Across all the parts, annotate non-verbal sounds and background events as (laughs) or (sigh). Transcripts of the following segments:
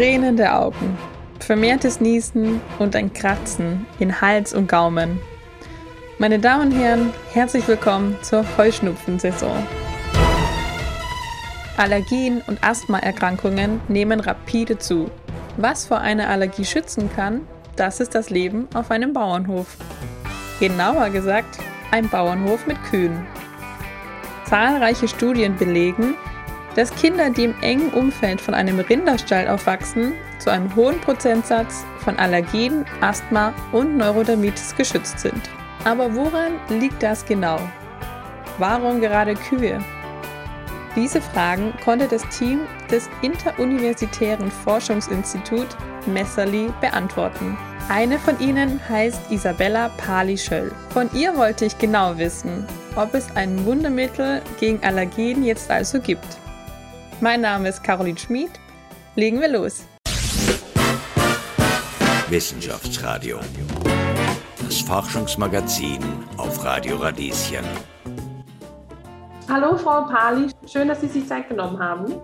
tränende Augen, vermehrtes Niesen und ein Kratzen in Hals und Gaumen. Meine Damen und Herren, herzlich willkommen zur Heuschnupfensaison. Allergien und Asthmaerkrankungen nehmen rapide zu. Was vor einer Allergie schützen kann, das ist das Leben auf einem Bauernhof. Genauer gesagt, ein Bauernhof mit Kühen. Zahlreiche Studien belegen, dass Kinder, die im engen Umfeld von einem Rinderstall aufwachsen, zu einem hohen Prozentsatz von Allergien, Asthma und Neurodermitis geschützt sind. Aber woran liegt das genau? Warum gerade Kühe? Diese Fragen konnte das Team des Interuniversitären Forschungsinstitut Messerli beantworten. Eine von ihnen heißt Isabella Pali-Schöll. Von ihr wollte ich genau wissen, ob es ein Wundermittel gegen Allergien jetzt also gibt. Mein Name ist Caroline Schmid. Legen wir los. Wissenschaftsradio. Das Forschungsmagazin auf Radio Radieschen. Hallo Frau Pali, schön, dass Sie sich Zeit genommen haben.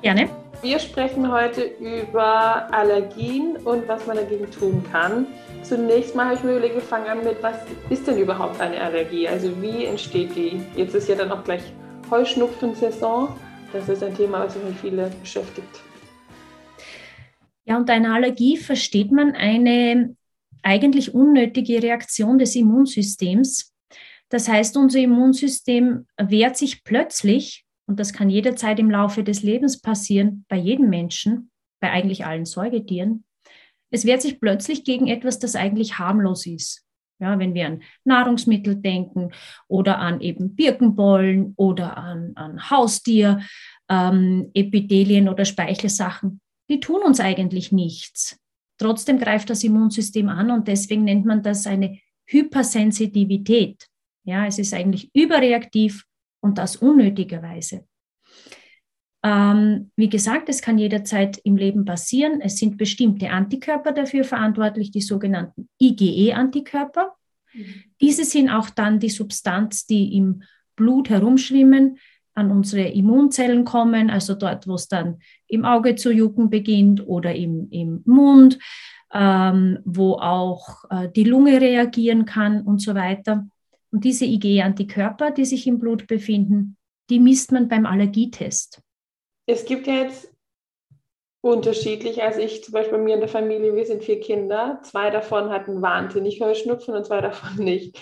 Gerne. Wir sprechen heute über Allergien und was man dagegen tun kann. Zunächst mal habe ich mir überlegt, wir fangen an mit, was ist denn überhaupt eine Allergie? Also wie entsteht die? Jetzt ist ja dann auch gleich Heuschnupfensaison. Das ist ein Thema, was mich viele beschäftigt. Ja, und eine Allergie versteht man eine eigentlich unnötige Reaktion des Immunsystems. Das heißt, unser Immunsystem wehrt sich plötzlich, und das kann jederzeit im Laufe des Lebens passieren, bei jedem Menschen, bei eigentlich allen Säugetieren. Es wehrt sich plötzlich gegen etwas, das eigentlich harmlos ist. Ja, wenn wir an Nahrungsmittel denken oder an eben Birkenbollen oder an, an Haustier, ähm, Epithelien oder Speichelsachen, die tun uns eigentlich nichts. Trotzdem greift das Immunsystem an und deswegen nennt man das eine Hypersensitivität. Ja, es ist eigentlich überreaktiv und das unnötigerweise. Ähm, wie gesagt, es kann jederzeit im Leben passieren. Es sind bestimmte Antikörper dafür verantwortlich, die sogenannten IgE-Antikörper. Mhm. Diese sind auch dann die Substanz, die im Blut herumschwimmen, an unsere Immunzellen kommen, also dort, wo es dann im Auge zu jucken beginnt oder im, im Mund, ähm, wo auch äh, die Lunge reagieren kann und so weiter. Und diese IgE-Antikörper, die sich im Blut befinden, die misst man beim Allergietest. Es gibt ja jetzt unterschiedlich. Also ich zum Beispiel bei mir in der Familie, wir sind vier Kinder. Zwei davon hatten wahnsinnig Heuschnupfen und zwei (laughs) davon nicht.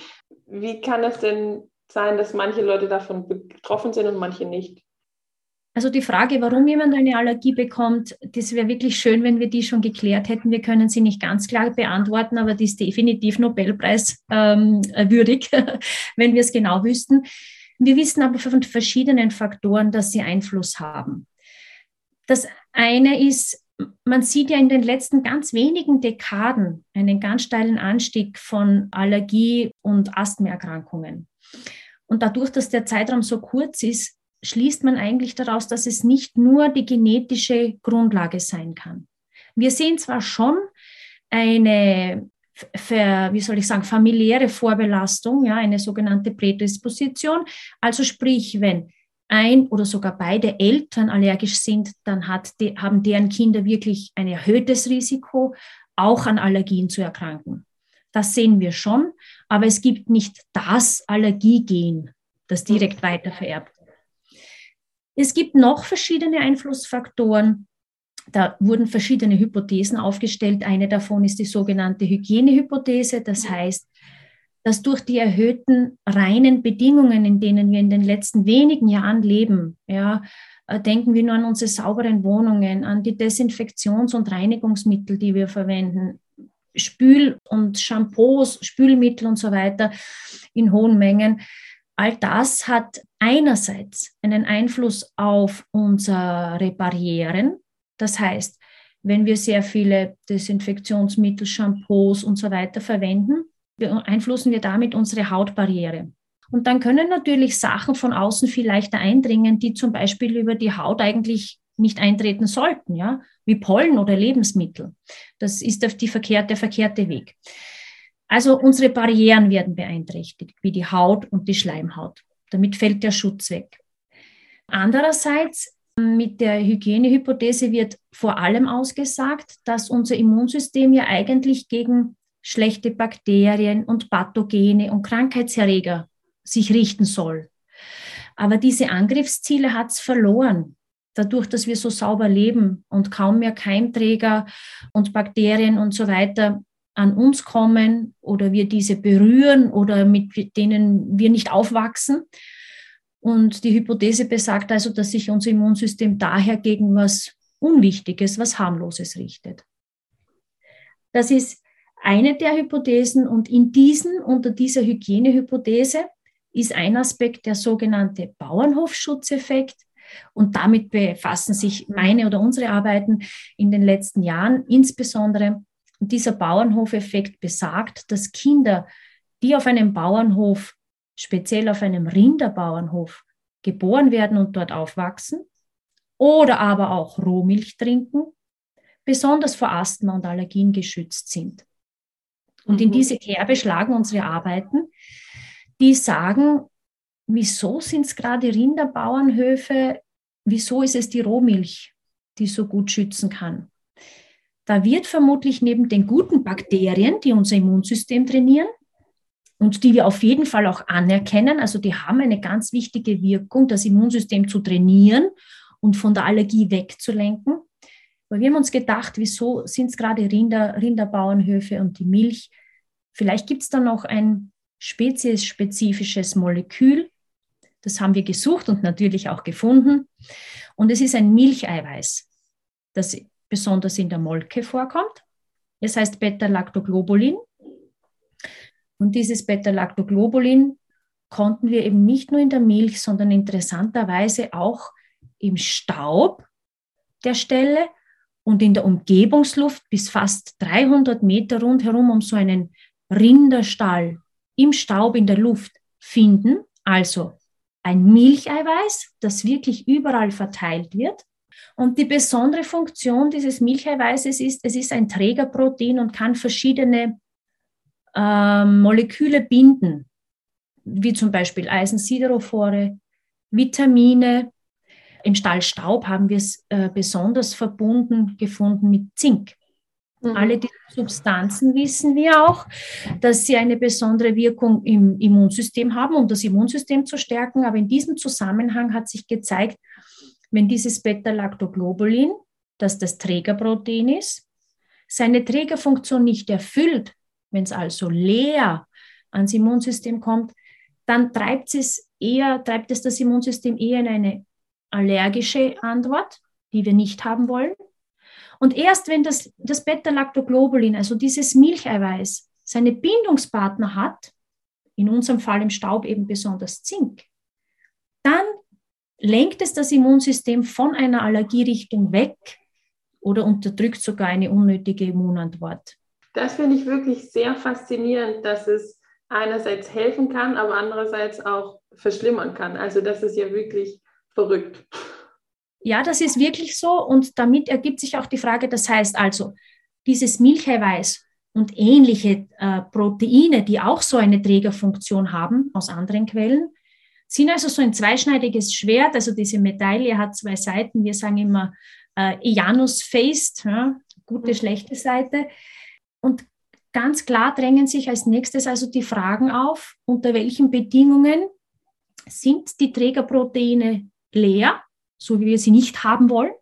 Wie kann es denn sein, dass manche Leute davon betroffen sind und manche nicht? Also die Frage, warum jemand eine Allergie bekommt, das wäre wirklich schön, wenn wir die schon geklärt hätten. Wir können sie nicht ganz klar beantworten, aber die ist definitiv Nobelpreis ähm, würdig, (laughs) wenn wir es genau wüssten. Wir wissen aber von verschiedenen Faktoren, dass sie Einfluss haben. Das eine ist, man sieht ja in den letzten ganz wenigen Dekaden einen ganz steilen Anstieg von Allergie- und Asthmaerkrankungen. Und dadurch, dass der Zeitraum so kurz ist, schließt man eigentlich daraus, dass es nicht nur die genetische Grundlage sein kann. Wir sehen zwar schon eine, wie soll ich sagen, familiäre Vorbelastung, ja, eine sogenannte Prädisposition. Also sprich, wenn ein oder sogar beide Eltern allergisch sind, dann die, haben deren Kinder wirklich ein erhöhtes Risiko, auch an Allergien zu erkranken. Das sehen wir schon, aber es gibt nicht das Allergiegen, das direkt weiter vererbt Es gibt noch verschiedene Einflussfaktoren. Da wurden verschiedene Hypothesen aufgestellt. Eine davon ist die sogenannte Hygienehypothese. Das heißt, dass durch die erhöhten reinen Bedingungen, in denen wir in den letzten wenigen Jahren leben, ja, äh, denken wir nur an unsere sauberen Wohnungen, an die Desinfektions- und Reinigungsmittel, die wir verwenden, Spül- und Shampoos, Spülmittel und so weiter in hohen Mengen. All das hat einerseits einen Einfluss auf unsere Barrieren. Das heißt, wenn wir sehr viele Desinfektionsmittel, Shampoos und so weiter verwenden, beeinflussen wir damit unsere Hautbarriere. Und dann können natürlich Sachen von außen viel leichter eindringen, die zum Beispiel über die Haut eigentlich nicht eintreten sollten, ja, wie Pollen oder Lebensmittel. Das ist auf die verkehrte, der verkehrte Weg. Also unsere Barrieren werden beeinträchtigt, wie die Haut und die Schleimhaut. Damit fällt der Schutz weg. Andererseits Mit der Hygienehypothese wird vor allem ausgesagt, dass unser Immunsystem ja eigentlich gegen schlechte Bakterien und Pathogene und Krankheitserreger sich richten soll. Aber diese Angriffsziele hat es verloren. Dadurch, dass wir so sauber leben und kaum mehr Keimträger und Bakterien und so weiter an uns kommen oder wir diese berühren oder mit denen wir nicht aufwachsen. Und die Hypothese besagt also, dass sich unser Immunsystem daher gegen was Unwichtiges, was Harmloses richtet. Das ist eine der Hypothesen und in diesen, unter dieser Hygienehypothese, ist ein Aspekt der sogenannte Bauernhofschutzeffekt. Und damit befassen sich meine oder unsere Arbeiten in den letzten Jahren insbesondere. Und dieser Bauernhofeffekt besagt, dass Kinder, die auf einem Bauernhof, speziell auf einem Rinderbauernhof, geboren werden und dort aufwachsen oder aber auch Rohmilch trinken, besonders vor Asthma und Allergien geschützt sind. Und in mhm. diese Kerbe schlagen unsere Arbeiten, die sagen, wieso sind es gerade Rinderbauernhöfe, wieso ist es die Rohmilch, die so gut schützen kann. Da wird vermutlich neben den guten Bakterien, die unser Immunsystem trainieren und die wir auf jeden Fall auch anerkennen, also die haben eine ganz wichtige Wirkung, das Immunsystem zu trainieren und von der Allergie wegzulenken. Aber wir haben uns gedacht, wieso sind es gerade Rinder, Rinderbauernhöfe und die Milch? Vielleicht gibt es da noch ein speziesspezifisches Molekül. Das haben wir gesucht und natürlich auch gefunden. Und es ist ein Milcheiweiß, das besonders in der Molke vorkommt. Es heißt Beta-Lactoglobulin. Und dieses Beta-Lactoglobulin konnten wir eben nicht nur in der Milch, sondern interessanterweise auch im Staub der Stelle und in der Umgebungsluft bis fast 300 Meter rundherum um so einen Rinderstall im Staub in der Luft finden, also ein Milcheiweiß, das wirklich überall verteilt wird. Und die besondere Funktion dieses Milcheiweißes ist, es ist ein Trägerprotein und kann verschiedene äh, Moleküle binden, wie zum Beispiel Eisensiderophore, Vitamine. Im Stallstaub haben wir es äh, besonders verbunden gefunden mit Zink. Mhm. Alle diese Substanzen wissen wir auch, dass sie eine besondere Wirkung im Immunsystem haben, um das Immunsystem zu stärken. Aber in diesem Zusammenhang hat sich gezeigt, wenn dieses Beta-Lactoglobulin, das das Trägerprotein ist, seine Trägerfunktion nicht erfüllt, wenn es also leer ans Immunsystem kommt, dann treibt es eher, treibt es das Immunsystem eher in eine allergische Antwort, die wir nicht haben wollen. Und erst wenn das, das Beta-Lactoglobulin, also dieses Milcheiweiß, seine Bindungspartner hat, in unserem Fall im Staub eben besonders Zink, dann lenkt es das Immunsystem von einer Allergierichtung weg oder unterdrückt sogar eine unnötige Immunantwort. Das finde ich wirklich sehr faszinierend, dass es einerseits helfen kann, aber andererseits auch verschlimmern kann. Also das ist ja wirklich verrückt. Ja, das ist wirklich so und damit ergibt sich auch die Frage, das heißt also, dieses Milcheiweiß und ähnliche äh, Proteine, die auch so eine Trägerfunktion haben aus anderen Quellen, sind also so ein zweischneidiges Schwert. Also diese Medaille hat zwei Seiten. Wir sagen immer äh, Janus faced, ja, gute, mhm. schlechte Seite. Und ganz klar drängen sich als nächstes also die Fragen auf, unter welchen Bedingungen sind die Trägerproteine leer so wie wir sie nicht haben wollen?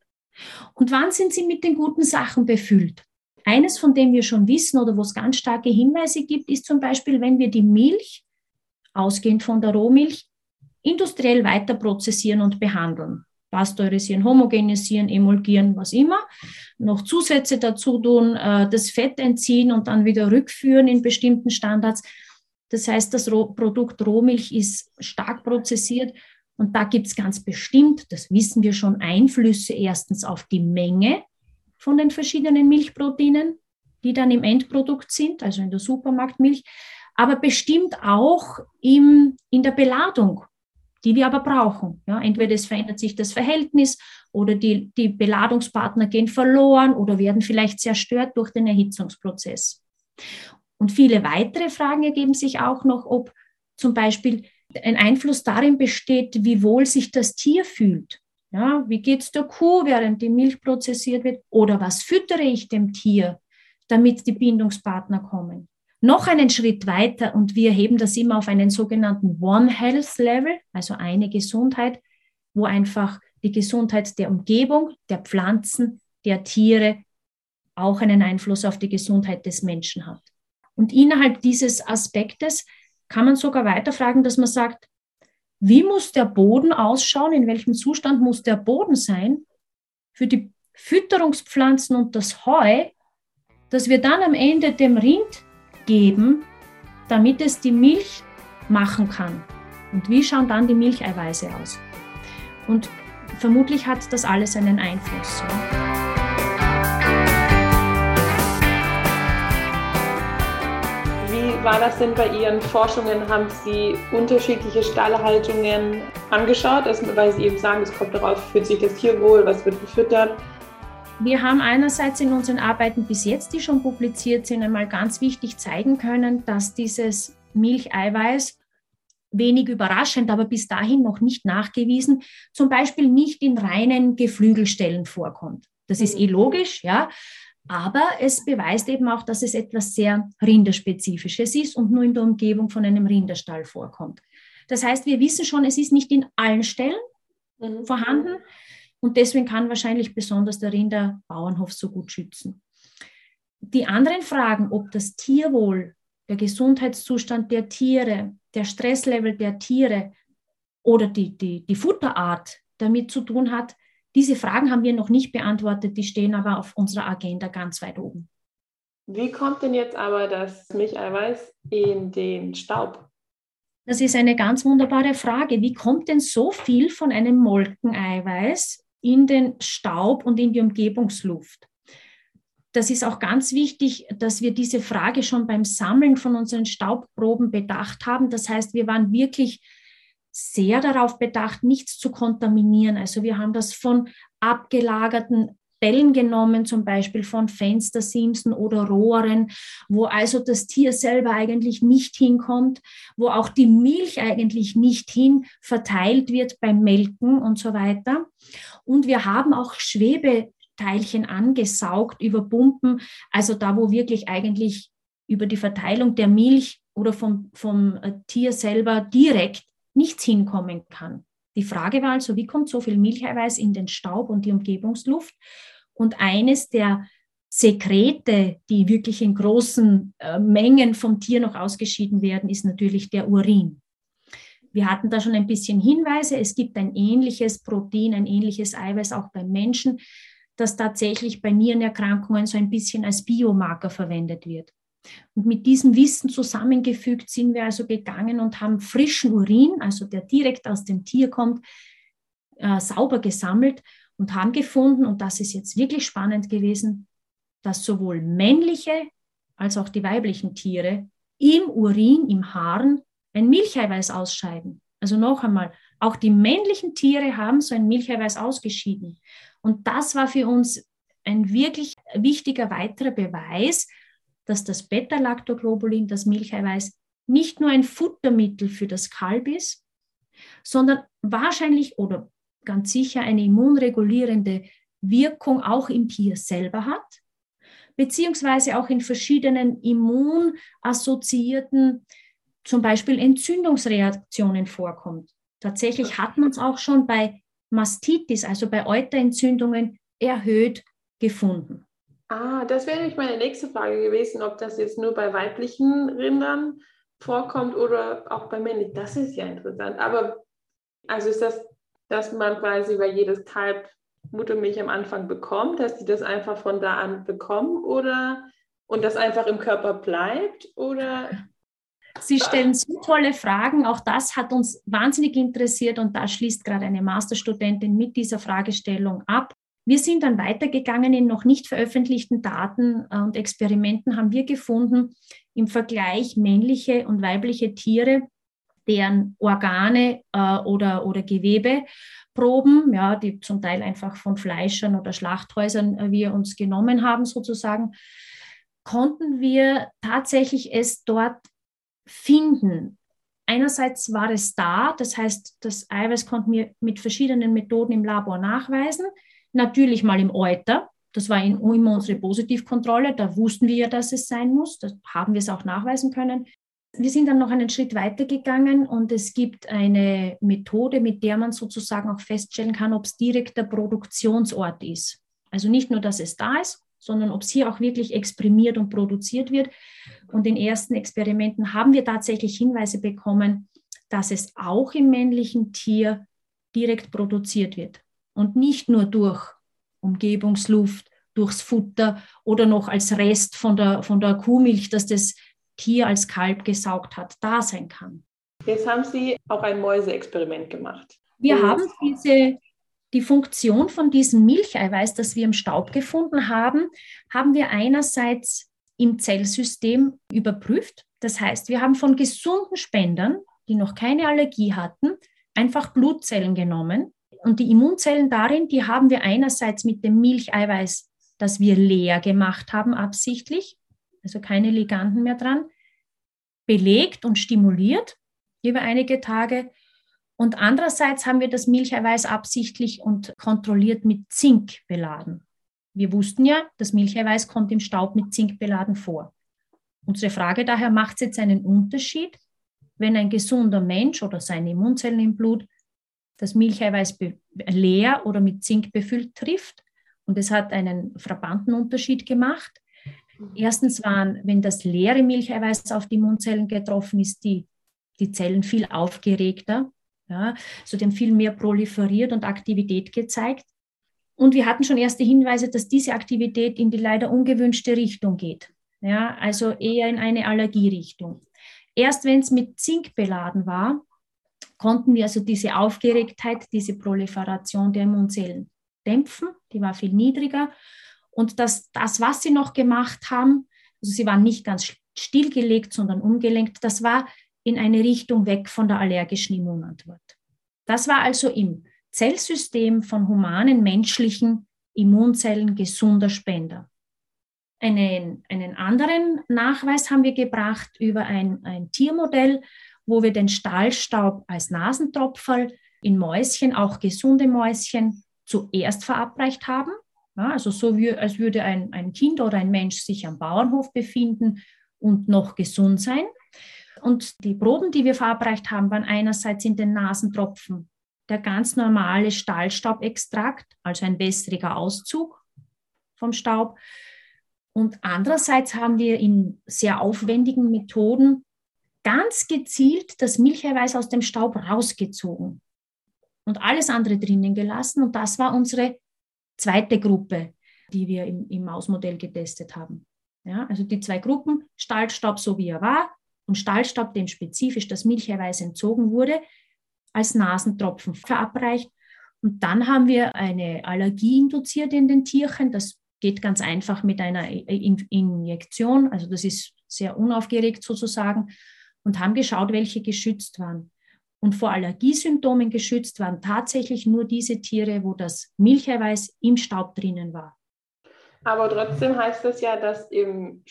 Und wann sind sie mit den guten Sachen befüllt? Eines, von dem wir schon wissen oder wo es ganz starke Hinweise gibt, ist zum Beispiel, wenn wir die Milch, ausgehend von der Rohmilch, industriell weiter prozessieren und behandeln. Pasteurisieren, homogenisieren, emulgieren, was immer. Noch Zusätze dazu tun, äh, das Fett entziehen und dann wieder rückführen in bestimmten Standards. Das heißt, das Produkt Rohmilch ist stark prozessiert und da gibt es ganz bestimmt, das wissen wir schon, Einflüsse erstens auf die Menge von den verschiedenen Milchproteinen, die dann im Endprodukt sind, also in der Supermarktmilch, aber bestimmt auch im, in der Beladung, die wir aber brauchen. Ja, entweder es verändert sich das Verhältnis oder die, die Beladungspartner gehen verloren oder werden vielleicht zerstört durch den Erhitzungsprozess. Und viele weitere Fragen ergeben sich auch noch, ob zum Beispiel ein Einfluss darin besteht, wie wohl sich das Tier fühlt. Ja, wie geht es der Kuh, während die Milch prozessiert wird? Oder was füttere ich dem Tier, damit die Bindungspartner kommen? Noch einen Schritt weiter und wir heben das immer auf einen sogenannten One Health Level, also eine Gesundheit, wo einfach die Gesundheit der Umgebung, der Pflanzen, der Tiere auch einen Einfluss auf die Gesundheit des Menschen hat. Und innerhalb dieses Aspektes kann man sogar weiterfragen, dass man sagt, wie muss der Boden ausschauen, in welchem Zustand muss der Boden sein für die Fütterungspflanzen und das Heu, dass wir dann am Ende dem Rind geben, damit es die Milch machen kann. Und wie schauen dann die Milcheiweiße aus? Und vermutlich hat das alles einen Einfluss. War das denn bei Ihren Forschungen? Haben Sie unterschiedliche Stallhaltungen angeschaut, also, weil Sie eben sagen, es kommt darauf, fühlt sich das Tier wohl, was wird gefüttert? Wir haben einerseits in unseren Arbeiten bis jetzt, die schon publiziert sind, einmal ganz wichtig zeigen können, dass dieses Milcheiweiß wenig überraschend, aber bis dahin noch nicht nachgewiesen, zum Beispiel nicht in reinen Geflügelstellen vorkommt. Das ist eh logisch, ja. Aber es beweist eben auch, dass es etwas sehr Rinderspezifisches ist und nur in der Umgebung von einem Rinderstall vorkommt. Das heißt, wir wissen schon, es ist nicht in allen Stellen mhm. vorhanden und deswegen kann wahrscheinlich besonders der Rinderbauernhof so gut schützen. Die anderen Fragen, ob das Tierwohl, der Gesundheitszustand der Tiere, der Stresslevel der Tiere oder die, die, die Futterart damit zu tun hat, diese Fragen haben wir noch nicht beantwortet, die stehen aber auf unserer Agenda ganz weit oben. Wie kommt denn jetzt aber das Milcheiweiß in den Staub? Das ist eine ganz wunderbare Frage. Wie kommt denn so viel von einem Molkeneiweiß in den Staub und in die Umgebungsluft? Das ist auch ganz wichtig, dass wir diese Frage schon beim Sammeln von unseren Staubproben bedacht haben. Das heißt, wir waren wirklich sehr darauf bedacht, nichts zu kontaminieren. Also wir haben das von abgelagerten Bällen genommen, zum Beispiel von Fenstersimsen oder Rohren, wo also das Tier selber eigentlich nicht hinkommt, wo auch die Milch eigentlich nicht hin verteilt wird beim Melken und so weiter. Und wir haben auch Schwebeteilchen angesaugt über Pumpen, also da, wo wirklich eigentlich über die Verteilung der Milch oder vom, vom äh, Tier selber direkt nichts hinkommen kann. Die Frage war also, wie kommt so viel Milcheiweiß in den Staub und die Umgebungsluft? Und eines der Sekrete, die wirklich in großen äh, Mengen vom Tier noch ausgeschieden werden, ist natürlich der Urin. Wir hatten da schon ein bisschen Hinweise. Es gibt ein ähnliches Protein, ein ähnliches Eiweiß auch beim Menschen, das tatsächlich bei Nierenerkrankungen so ein bisschen als Biomarker verwendet wird. Und mit diesem Wissen zusammengefügt sind wir also gegangen und haben frischen Urin, also der direkt aus dem Tier kommt, äh, sauber gesammelt und haben gefunden, und das ist jetzt wirklich spannend gewesen, dass sowohl männliche als auch die weiblichen Tiere im Urin, im Haaren ein Milcheiweiß ausscheiden. Also noch einmal, auch die männlichen Tiere haben so ein Milcheiweiß ausgeschieden. Und das war für uns ein wirklich wichtiger weiterer Beweis, dass das Beta-Lactoglobulin, das Milcheiweiß, nicht nur ein Futtermittel für das Kalb ist, sondern wahrscheinlich oder ganz sicher eine immunregulierende Wirkung auch im Tier selber hat, beziehungsweise auch in verschiedenen immunassoziierten, zum Beispiel Entzündungsreaktionen vorkommt. Tatsächlich hat man es auch schon bei Mastitis, also bei Euterentzündungen, erhöht gefunden. Ah, das wäre nämlich meine nächste Frage gewesen, ob das jetzt nur bei weiblichen Rindern vorkommt oder auch bei männlichen. Das ist ja interessant. Aber also ist das, dass man quasi bei jedes Kalb Muttermilch am Anfang bekommt, dass die das einfach von da an bekommen oder und das einfach im Körper bleibt oder Sie stellen so tolle Fragen. Auch das hat uns wahnsinnig interessiert und da schließt gerade eine Masterstudentin mit dieser Fragestellung ab. Wir sind dann weitergegangen in noch nicht veröffentlichten Daten äh, und Experimenten haben wir gefunden, im Vergleich männliche und weibliche Tiere, deren Organe äh, oder, oder Gewebeproben, ja, die zum Teil einfach von Fleischern oder Schlachthäusern äh, wir uns genommen haben, sozusagen, konnten wir tatsächlich es dort finden, einerseits war es da, das heißt, das Eiweiß konnten wir mit verschiedenen Methoden im Labor nachweisen. Natürlich mal im Euter, das war in, immer unsere Positivkontrolle, da wussten wir ja, dass es sein muss, da haben wir es auch nachweisen können. Wir sind dann noch einen Schritt weiter gegangen und es gibt eine Methode, mit der man sozusagen auch feststellen kann, ob es direkt der Produktionsort ist. Also nicht nur, dass es da ist, sondern ob es hier auch wirklich exprimiert und produziert wird. Und in ersten Experimenten haben wir tatsächlich Hinweise bekommen, dass es auch im männlichen Tier direkt produziert wird und nicht nur durch Umgebungsluft, durchs Futter oder noch als Rest von der, von der Kuhmilch, dass das Tier als Kalb gesaugt hat, da sein kann. Jetzt haben Sie auch ein Mäuseexperiment gemacht. Wir haben diese die Funktion von diesem Milcheiweiß, das wir im Staub gefunden haben, haben wir einerseits im Zellsystem überprüft. Das heißt, wir haben von gesunden Spendern, die noch keine Allergie hatten, einfach Blutzellen genommen. Und die Immunzellen darin, die haben wir einerseits mit dem Milcheiweiß, das wir leer gemacht haben, absichtlich, also keine Liganden mehr dran, belegt und stimuliert über einige Tage und andererseits haben wir das Milcheiweiß absichtlich und kontrolliert mit Zink beladen. Wir wussten ja, das Milcheiweiß kommt im Staub mit Zink beladen vor. Unsere Frage daher, macht es jetzt einen Unterschied, wenn ein gesunder Mensch oder seine Immunzellen im Blut das Milcheiweiß leer oder mit Zink befüllt trifft? Und es hat einen frappanten Unterschied gemacht. Erstens waren, wenn das leere Milcheiweiß auf die Immunzellen getroffen ist, die, die Zellen viel aufgeregter, ja, so dem viel mehr proliferiert und Aktivität gezeigt. Und wir hatten schon erste Hinweise, dass diese Aktivität in die leider ungewünschte Richtung geht. Ja, also eher in eine Allergierichtung. Erst wenn es mit Zink beladen war, konnten wir also diese Aufgeregtheit, diese Proliferation der Immunzellen dämpfen. Die war viel niedriger. Und das, das, was sie noch gemacht haben, also sie waren nicht ganz stillgelegt, sondern umgelenkt, das war in eine Richtung weg von der allergischen Immunantwort. Das war also im Zellsystem von humanen, menschlichen Immunzellen gesunder Spender. Einen, einen anderen Nachweis haben wir gebracht über ein, ein Tiermodell, wo wir den Stahlstaub als Nasentropferl in Mäuschen, auch gesunde Mäuschen, zuerst verabreicht haben. Ja, also so wie, als würde ein, ein Kind oder ein Mensch sich am Bauernhof befinden und noch gesund sein. Und die Proben, die wir verabreicht haben, waren einerseits in den Nasentropfen der ganz normale Stahlstaubextrakt, also ein wässriger Auszug vom Staub. Und andererseits haben wir in sehr aufwendigen Methoden ganz gezielt das Milcheiweiß aus dem Staub rausgezogen und alles andere drinnen gelassen. Und das war unsere zweite Gruppe, die wir im, im Mausmodell getestet haben. Ja, also die zwei Gruppen, Stahlstaub so wie er war, und Stahlstaub, dem spezifisch das Milcheiweiß entzogen wurde, als Nasentropfen verabreicht. Und dann haben wir eine Allergie induziert in den Tierchen. Das geht ganz einfach mit einer Injektion. Also das ist sehr unaufgeregt sozusagen. Und haben geschaut, welche geschützt waren. Und vor Allergiesymptomen geschützt waren tatsächlich nur diese Tiere, wo das Milcheiweiß im Staub drinnen war. Aber trotzdem heißt das ja, dass im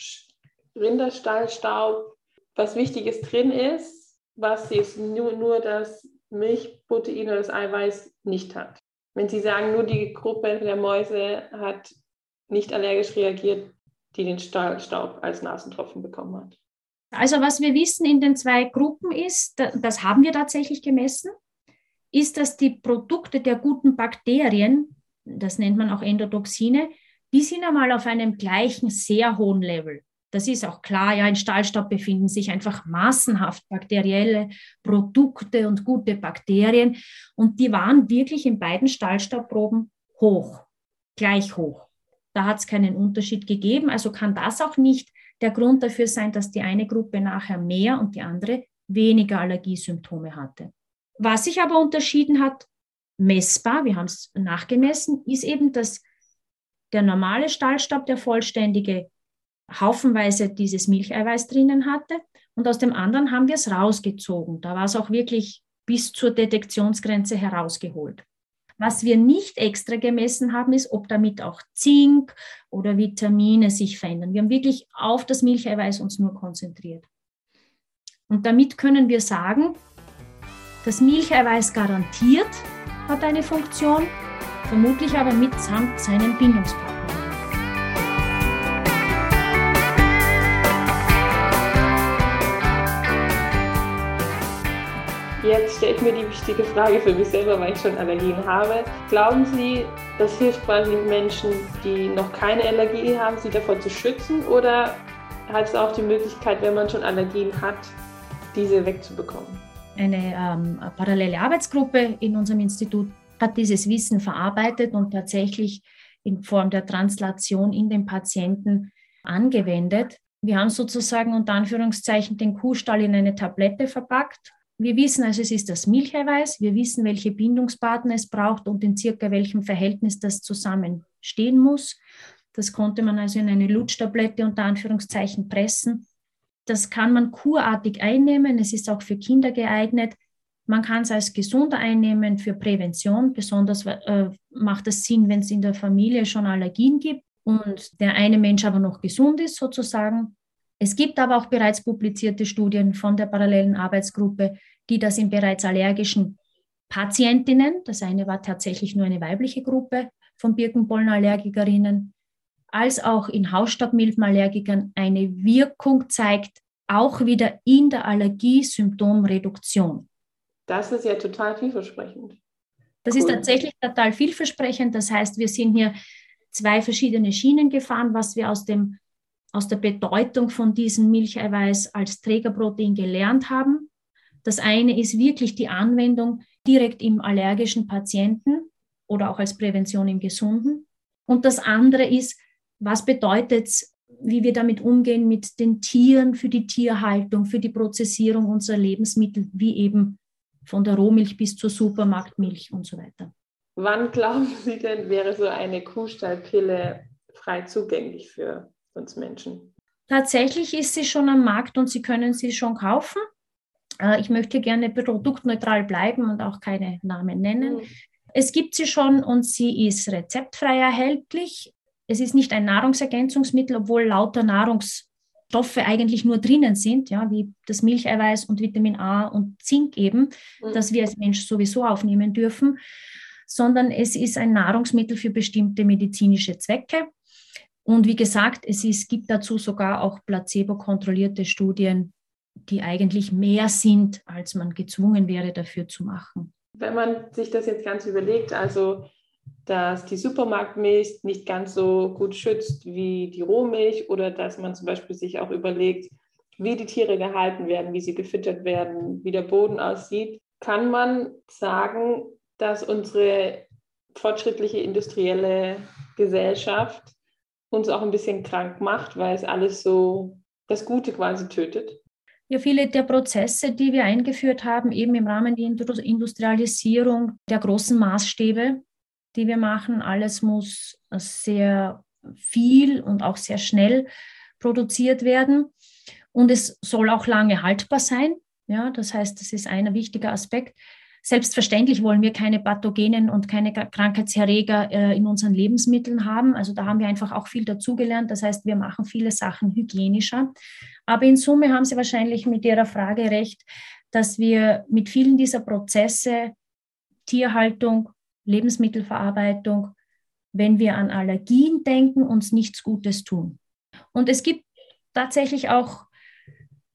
Rinderstallstaub was Wichtiges drin ist, was jetzt nur, nur das Milchprotein oder das Eiweiß nicht hat. Wenn Sie sagen, nur die Gruppe der Mäuse hat nicht allergisch reagiert, die den Staub als Nasentropfen bekommen hat. Also was wir wissen in den zwei Gruppen ist, das haben wir tatsächlich gemessen, ist, dass die Produkte der guten Bakterien, das nennt man auch Endotoxine, die sind einmal auf einem gleichen, sehr hohen Level. Das ist auch klar, ja, in Stahlstaub befinden sich einfach massenhaft bakterielle Produkte und gute Bakterien. Und die waren wirklich in beiden Stahlstaubproben hoch, gleich hoch. Da hat es keinen Unterschied gegeben. Also kann das auch nicht der Grund dafür sein, dass die eine Gruppe nachher mehr und die andere weniger Allergiesymptome hatte. Was sich aber unterschieden hat, messbar, wir haben es nachgemessen, ist eben, dass der normale Stahlstaub, der vollständige, haufenweise dieses Milcheiweiß drinnen hatte. Und aus dem anderen haben wir es rausgezogen. Da war es auch wirklich bis zur Detektionsgrenze herausgeholt. Was wir nicht extra gemessen haben, ist, ob damit auch Zink oder Vitamine sich verändern. Wir haben wirklich auf das Milcheiweiß uns nur konzentriert. Und damit können wir sagen, das Milcheiweiß garantiert hat eine Funktion, vermutlich aber mitsamt seinen Bindungspartner. Jetzt stellt mir die wichtige Frage für mich selber, weil ich schon Allergien habe. Glauben Sie, das hilft quasi Menschen, die noch keine Allergie haben, sie davor zu schützen? Oder hat es auch die Möglichkeit, wenn man schon Allergien hat, diese wegzubekommen? Eine ähm, parallele Arbeitsgruppe in unserem Institut hat dieses Wissen verarbeitet und tatsächlich in Form der Translation in den Patienten angewendet. Wir haben sozusagen unter Anführungszeichen den Kuhstall in eine Tablette verpackt wir wissen also, es ist das Milcheiweiß. Wir wissen, welche Bindungspartner es braucht und in circa welchem Verhältnis das zusammenstehen muss. Das konnte man also in eine Lutschtablette unter Anführungszeichen pressen. Das kann man kurartig einnehmen. Es ist auch für Kinder geeignet. Man kann es als gesunder einnehmen für Prävention. Besonders äh, macht es Sinn, wenn es in der Familie schon Allergien gibt und der eine Mensch aber noch gesund ist sozusagen. Es gibt aber auch bereits publizierte Studien von der parallelen Arbeitsgruppe, die das in bereits allergischen Patientinnen, das eine war tatsächlich nur eine weibliche Gruppe von Birkenpollenallergikerinnen, als auch in Hausstaubmilbenallergikern eine Wirkung zeigt, auch wieder in der Allergiesymptomreduktion. Das ist ja total vielversprechend. Das cool. ist tatsächlich total vielversprechend. Das heißt, wir sind hier zwei verschiedene Schienen gefahren, was wir aus dem aus der Bedeutung von diesem Milcheiweiß als Trägerprotein gelernt haben. Das eine ist wirklich die Anwendung direkt im allergischen Patienten oder auch als Prävention im Gesunden. Und das andere ist, was bedeutet es, wie wir damit umgehen mit den Tieren für die Tierhaltung, für die Prozessierung unserer Lebensmittel, wie eben von der Rohmilch bis zur Supermarktmilch und so weiter. Wann glauben Sie denn, wäre so eine Kuhstallpille frei zugänglich für uns Menschen? Tatsächlich ist sie schon am Markt und Sie können sie schon kaufen. Äh, ich möchte gerne produktneutral bleiben und auch keine Namen nennen. Mhm. Es gibt sie schon und sie ist rezeptfrei erhältlich. Es ist nicht ein Nahrungsergänzungsmittel, obwohl lauter Nahrungsstoffe eigentlich nur drinnen sind, ja, wie das Milcheiweiß und Vitamin A und Zink eben, mhm. das wir als Mensch sowieso aufnehmen dürfen, sondern es ist ein Nahrungsmittel für bestimmte medizinische Zwecke. Und wie gesagt, es ist, gibt dazu sogar auch placebo-kontrollierte Studien, die eigentlich mehr sind, als man gezwungen wäre, dafür zu machen. Wenn man sich das jetzt ganz überlegt, also dass die Supermarktmilch nicht ganz so gut schützt wie die Rohmilch oder dass man zum Beispiel sich auch überlegt, wie die Tiere gehalten werden, wie sie gefüttert werden, wie der Boden aussieht, kann man sagen, dass unsere fortschrittliche industrielle Gesellschaft uns auch ein bisschen krank macht, weil es alles so das Gute quasi tötet? Ja, viele der Prozesse, die wir eingeführt haben, eben im Rahmen der Industrialisierung der großen Maßstäbe, die wir machen, alles muss sehr viel und auch sehr schnell produziert werden. Und es soll auch lange haltbar sein. Ja, das heißt, das ist ein wichtiger Aspekt. Selbstverständlich wollen wir keine Pathogenen und keine Krankheitserreger äh, in unseren Lebensmitteln haben. Also da haben wir einfach auch viel dazugelernt. Das heißt, wir machen viele Sachen hygienischer. Aber in Summe haben Sie wahrscheinlich mit Ihrer Frage recht, dass wir mit vielen dieser Prozesse, Tierhaltung, Lebensmittelverarbeitung, wenn wir an Allergien denken, uns nichts Gutes tun. Und es gibt tatsächlich auch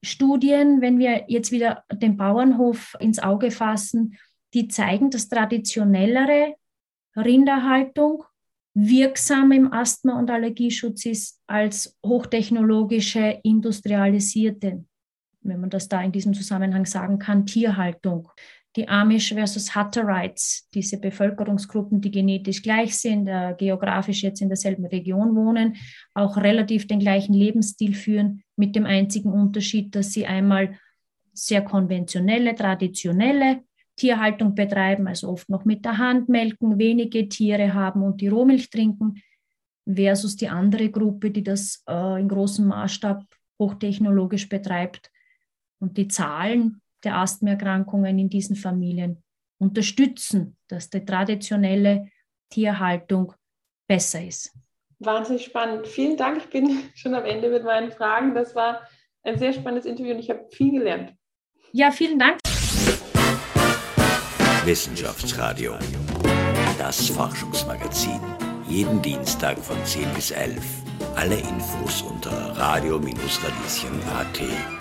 Studien, wenn wir jetzt wieder den Bauernhof ins Auge fassen, die zeigen, dass traditionellere Rinderhaltung wirksam im Asthma- und Allergieschutz ist als hochtechnologische, industrialisierte, wenn man das da in diesem Zusammenhang sagen kann, Tierhaltung die Amish versus Hutterites, diese Bevölkerungsgruppen, die genetisch gleich sind, äh, geografisch jetzt in derselben Region wohnen, auch relativ den gleichen Lebensstil führen, mit dem einzigen Unterschied, dass sie einmal sehr konventionelle, traditionelle Tierhaltung betreiben, also oft noch mit der Hand melken, wenige Tiere haben und die Rohmilch trinken, versus die andere Gruppe, die das äh, in großem Maßstab hochtechnologisch betreibt. Und die Zahlen der Asthmaerkrankungen in diesen Familien unterstützen, dass die traditionelle Tierhaltung besser ist. Wahnsinnig spannend. Vielen Dank. Ich bin (laughs) schon am Ende mit meinen Fragen. Das war ein sehr spannendes Interview und ich habe viel gelernt. Ja, vielen Dank. Wissenschaftsradio. Das Forschungsmagazin. Jeden Dienstag von 10 bis 11. Alle Infos unter radio-radieschen.at.